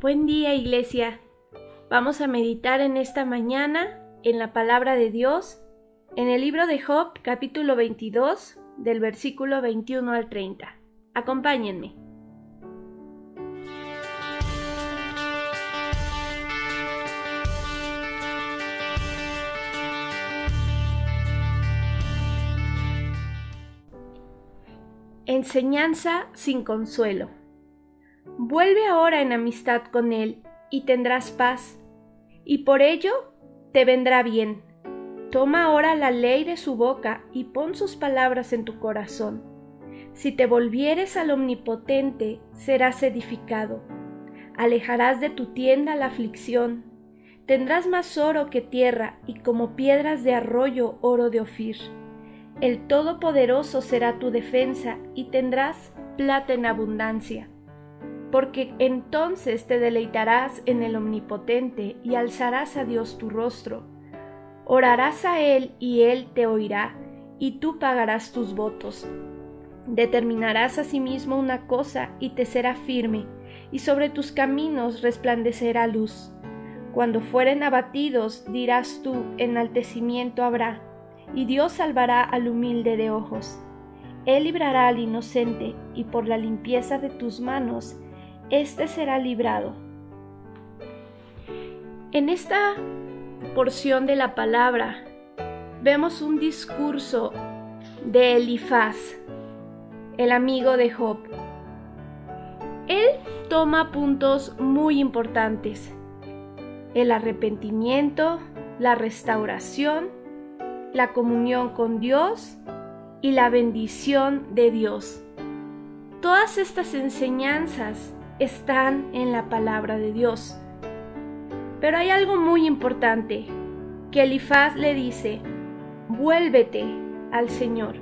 Buen día iglesia. Vamos a meditar en esta mañana en la palabra de Dios, en el libro de Job capítulo 22 del versículo 21 al 30. Acompáñenme. Enseñanza sin consuelo. Vuelve ahora en amistad con Él y tendrás paz, y por ello te vendrá bien. Toma ahora la ley de su boca y pon sus palabras en tu corazón. Si te volvieres al Omnipotente, serás edificado. Alejarás de tu tienda la aflicción. Tendrás más oro que tierra y como piedras de arroyo oro de Ofir. El Todopoderoso será tu defensa y tendrás plata en abundancia porque entonces te deleitarás en el Omnipotente y alzarás a Dios tu rostro. Orarás a Él y Él te oirá, y tú pagarás tus votos. Determinarás asimismo una cosa y te será firme, y sobre tus caminos resplandecerá luz. Cuando fueren abatidos, dirás tú, enaltecimiento habrá, y Dios salvará al humilde de ojos. Él librará al inocente, y por la limpieza de tus manos, éste será librado. En esta porción de la palabra vemos un discurso de Elifaz, el amigo de Job. Él toma puntos muy importantes, el arrepentimiento, la restauración, la comunión con Dios y la bendición de Dios. Todas estas enseñanzas están en la palabra de Dios. Pero hay algo muy importante, que Elifaz le dice, vuélvete al Señor,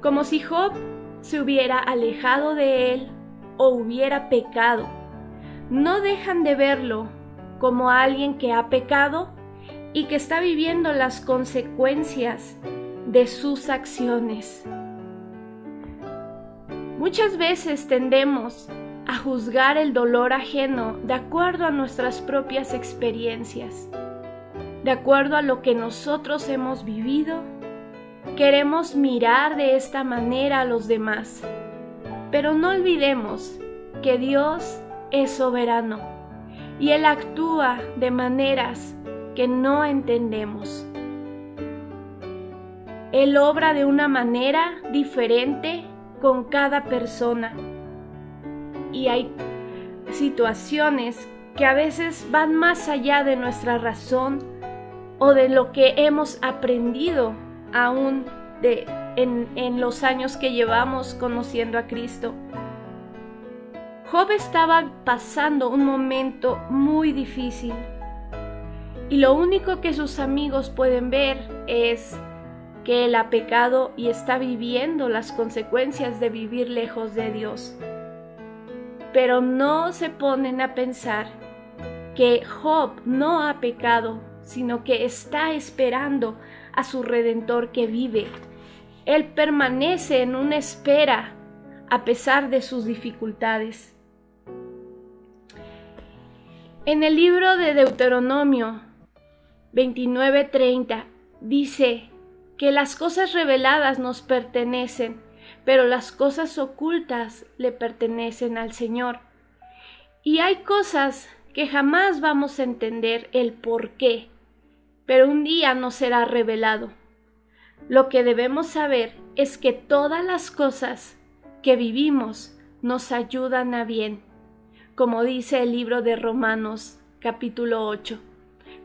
como si Job se hubiera alejado de él o hubiera pecado. No dejan de verlo como alguien que ha pecado y que está viviendo las consecuencias de sus acciones. Muchas veces tendemos a juzgar el dolor ajeno de acuerdo a nuestras propias experiencias, de acuerdo a lo que nosotros hemos vivido. Queremos mirar de esta manera a los demás, pero no olvidemos que Dios es soberano y Él actúa de maneras que no entendemos. Él obra de una manera diferente con cada persona y hay situaciones que a veces van más allá de nuestra razón o de lo que hemos aprendido aún de, en, en los años que llevamos conociendo a Cristo. Job estaba pasando un momento muy difícil y lo único que sus amigos pueden ver es que él ha pecado y está viviendo las consecuencias de vivir lejos de Dios pero no se ponen a pensar que Job no ha pecado, sino que está esperando a su redentor que vive. Él permanece en una espera a pesar de sus dificultades. En el libro de Deuteronomio 29:30 dice que las cosas reveladas nos pertenecen pero las cosas ocultas le pertenecen al Señor. Y hay cosas que jamás vamos a entender el por qué, pero un día nos será revelado. Lo que debemos saber es que todas las cosas que vivimos nos ayudan a bien, como dice el libro de Romanos capítulo 8,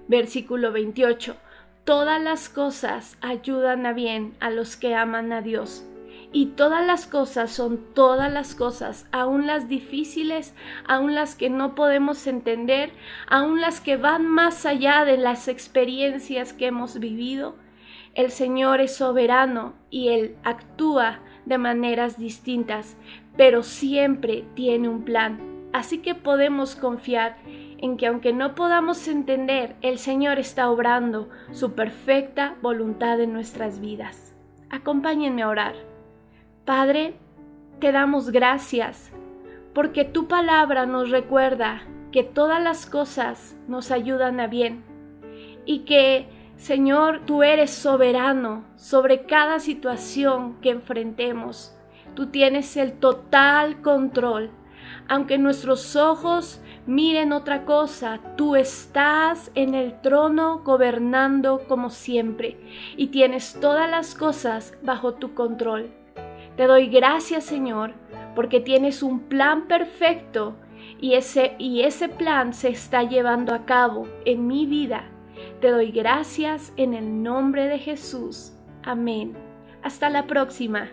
versículo 28. Todas las cosas ayudan a bien a los que aman a Dios y todas las cosas son todas las cosas, aun las difíciles, aun las que no podemos entender, aun las que van más allá de las experiencias que hemos vivido. El Señor es soberano y Él actúa de maneras distintas, pero siempre tiene un plan. Así que podemos confiar en que aunque no podamos entender, el Señor está obrando su perfecta voluntad en nuestras vidas. Acompáñenme a orar. Padre, te damos gracias porque tu palabra nos recuerda que todas las cosas nos ayudan a bien y que, Señor, tú eres soberano sobre cada situación que enfrentemos. Tú tienes el total control. Aunque nuestros ojos miren otra cosa, tú estás en el trono gobernando como siempre y tienes todas las cosas bajo tu control. Te doy gracias, Señor, porque tienes un plan perfecto y ese, y ese plan se está llevando a cabo en mi vida. Te doy gracias en el nombre de Jesús. Amén. Hasta la próxima.